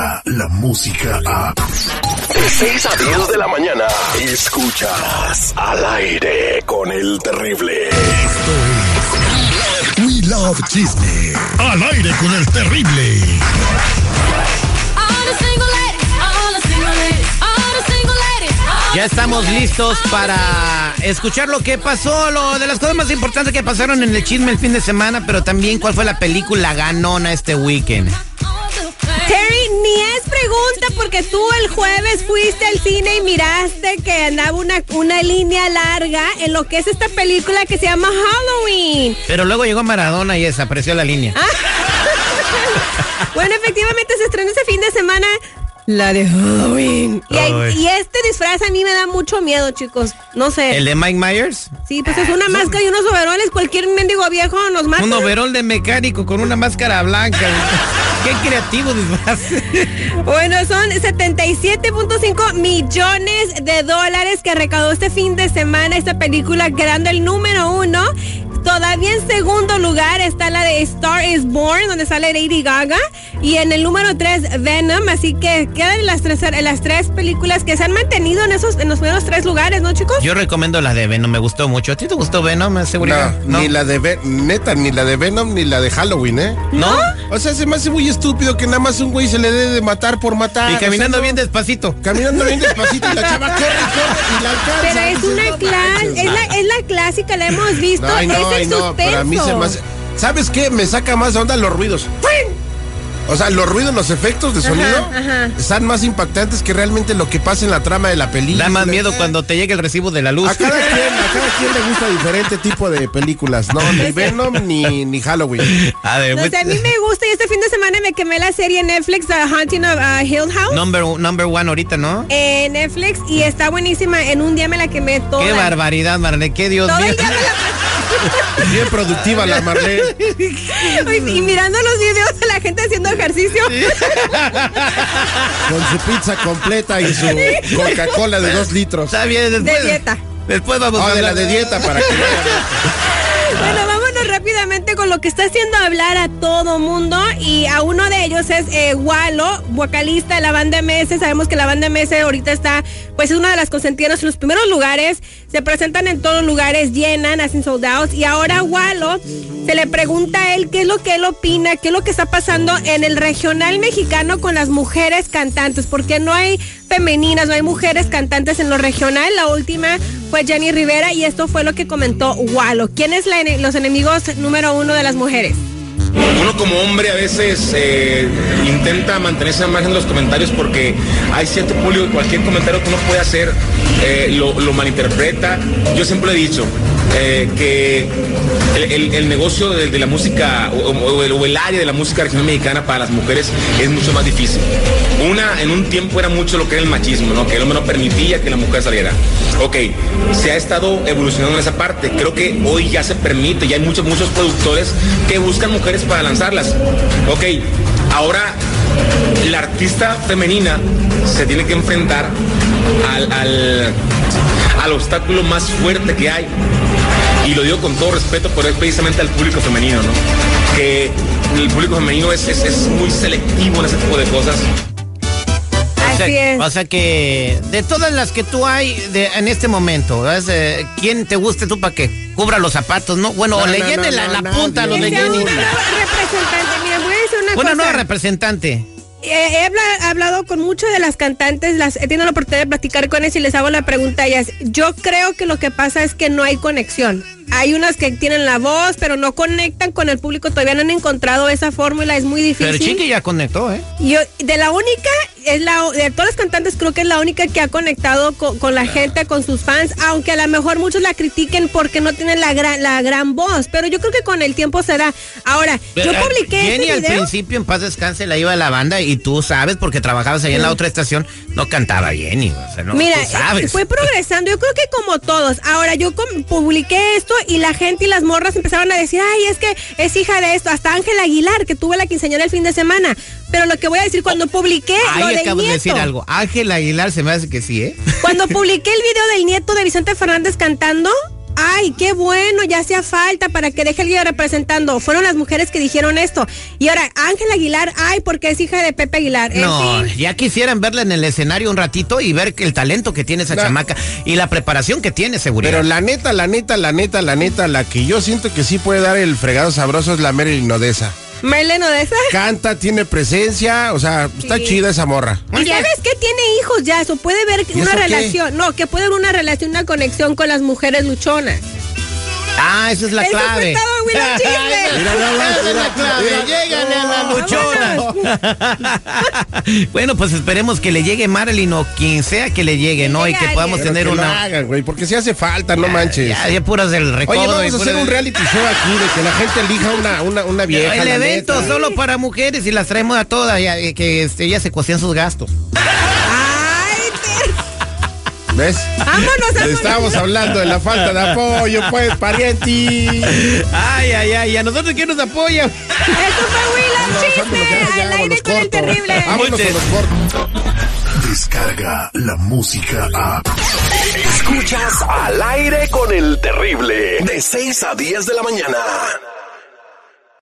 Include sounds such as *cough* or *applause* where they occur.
llega la música a... De 6 a 10 de la mañana, escuchas al aire con el terrible. Esto es We Love Chisme. Al aire con el terrible. Ya estamos listos para escuchar lo que pasó, lo de las cosas más importantes que pasaron en el chisme el fin de semana, pero también cuál fue la película ganona este weekend. Terry, pregunta porque tú el jueves fuiste al cine y miraste que andaba una, una línea larga en lo que es esta película que se llama Halloween. Pero luego llegó Maradona y desapareció la línea. *laughs* Bueno, efectivamente se estrenó ese fin de semana la de Halloween. Y, hay- Ay. y este disfraz a mí me da mucho miedo, chicos. No sé. ¿El de Mike Myers? Sí, pues es una máscara y unos overoles. Cualquier mendigo viejo nos mata. Un overol de mecánico con una máscara blanca. Qué creativo disfraz. *laughs* Bueno, son 77.5 millones de dólares que recaudó este fin de semana esta película, quedando el número uno. Todavía en segundo lugar está la de Star is Born, donde sale Lady Gaga. Y en el número tres, Venom. Así que quedan las tres, las tres películas que se han mantenido en, esos, en los primeros tres lugares, ¿no, chicos? Yo recomiendo la de Venom, me gustó mucho. ¿A ti te gustó Venom, seguridad? No, ni la de Ve- neta, ni la de Venom ni la de Halloween, ¿eh? ¿No? O sea, se me hace muy estúpido que nada más un güey se le dé de matar por matar. Y o sea, caminando no. bien despacito. Caminando bien despacito y la chava corre, corre y la alcanza. Pero es una no clas- manches, es la, es la clásica, la hemos visto. No, ay, no, es ay, no, suspenso. pero a mí se me hace... ¿Sabes qué? Me saca más de onda los ruidos. O sea, los ruidos, los efectos de sonido ajá. están más impactantes que realmente lo que pasa en la trama de la película. Da más miedo cuando te llegue el recibo de la luz. A cada quien, a cada quien le gusta diferente tipo de películas, ¿no? Ni Venom ni, ni Halloween. A ver, No sé, a mí me gusta y este fin de semana me quemé la serie Netflix, The Haunting of uh, Hill House. number, number one ahorita, ¿no? En Netflix y está buenísima. En un día me la quemé toda. Qué barbaridad, Marlene, qué Dios Todo mío. Bien productiva la Marlene. Y mirando los videos de la gente haciendo ejercicio. Con su pizza completa y su Coca-Cola de dos litros. Está bien, después. De dieta. Después vamos Oh, a de la de dieta para que Bueno, rápidamente con lo que está haciendo hablar a todo mundo. Y a uno de ellos es eh, Walo, vocalista de la banda MS. Sabemos que la banda MS ahorita está, pues es una de las consentidas en los primeros lugares. Se presentan en todos los lugares, llenan, hacen soldados. Y ahora Walo se le pregunta a él qué es lo que él opina, qué es lo que está pasando en el regional mexicano con las mujeres cantantes. Porque no hay femeninas, no hay mujeres cantantes en lo regional. La última fue Jenny Rivera y esto fue lo que comentó Walo. ¿Quién es los enemigos número uno de las mujeres? Uno como hombre a veces eh, intenta mantener esa imagen en los comentarios porque hay cierto público que cualquier comentario que uno puede hacer eh, lo, lo malinterpreta. Yo siempre he dicho eh, que el, negocio de, la música o, el, área de la música regional mexicana para las mujeres es mucho más difícil. Una, en un tiempo era mucho lo que era el machismo, ¿no? que el hombre no permitía que la mujer saliera. Ok, se ha estado evolucionando en esa parte. Creo que hoy ya se permite, ya hay muchos, muchos productores que buscan mujeres para lanzarlas. Ok, ahora la artista femenina se tiene que enfrentar al, al obstáculo más fuerte que hay. Y lo digo con todo respeto, pero es precisamente al público femenino, ¿no? Que el público femenino es, es, es muy selectivo en ese tipo de cosas. O sea, Así es. o sea que de todas las que tú hay de, en este momento, ¿ves? Eh, ¿quién te guste tú para que cubra los zapatos, no? Bueno, No, o le no, llene no, la, no, la punta a los de Jenny. una nueva representante. Mira, voy a decir una, Una cosa. nueva representante. Eh, he habla- hablado con muchas de las cantantes, las, he tenido la oportunidad de platicar con ellas y les hago la pregunta a ellas. Yo creo que lo que pasa es que no hay conexión. Hay unas que tienen la voz, pero no conectan con el público. Todavía no han encontrado esa fórmula, es muy difícil. Pero Chiqui ya conectó, ¿eh? Yo, de la única, es la, de todas las cantantes, creo que es la única que ha conectado con, con la gente, con sus fans, aunque a lo mejor muchos la critiquen porque no tienen la gran, la gran voz, pero yo creo que con el tiempo se da. Ahora, Pero, yo eh, publiqué Jenny este al video. principio en paz descanse la iba a la banda y tú sabes porque trabajabas ahí en la otra estación, no cantaba Jenny, o sea, no, Mira, tú sabes. fue progresando, yo creo que como todos. Ahora, yo publiqué esto y la gente y las morras empezaron a decir, ay, es que es hija de esto. Hasta Ángela Aguilar, que tuve la quinceañera el fin de semana. Pero lo que voy a decir, cuando publiqué lo Ahí acabas de nieto, decir algo. Ángel Aguilar se me hace que sí, ¿eh? cuando *laughs* publiqué el video del nieto de Vicente Fernández cantando, ay, qué bueno, ya hacía falta para que deje el guía representando. Fueron las mujeres que dijeron esto. Y ahora, Ángela Aguilar, ay, porque es hija de Pepe Aguilar. En No, fin. ya quisieran verla en el escenario un ratito y ver que el talento que tiene esa chamaca y la preparación que tiene, seguridad. Pero la neta, la neta, la neta, la neta, la que yo siento que sí puede dar el fregado sabroso es la Marilyn Odessa. Marlene Odessa. Canta, tiene presencia, o sea, está Sí. chida esa morra. Y sabes que tiene hijos ya, eso puede ver ¿Y una qué? relación, no, que puede ver una relación, una conexión con las mujeres luchonas. Ah, esa es la clave. Mira es la clave. mira. Llégale a la luchona. *laughs* bueno, pues esperemos que le llegue Marilyn o quien sea que le llegue, ¿no? Y que podamos Pero tener que una. hagan, güey, porque si hace falta, no manches. Ya, ya puras del recodo. Oye, vamos a hacer un reality show aquí de que la gente elija una, una, una vieja. El evento neta. solo para mujeres y las traemos a todas, ya, eh, que este, ellas se cosían sus gastos. ¿Ves? Vámonos a Estábamos hablando de la falta de apoyo, pues, parienti. Ay, ay, ay, ¿a nosotros quién nos apoya? Eso fue Willow ya, al aire vámonos con el terrible. Vámonos a los cortos. Descarga la música a. Escuchas al aire con el terrible. De 6 a 10 de la mañana.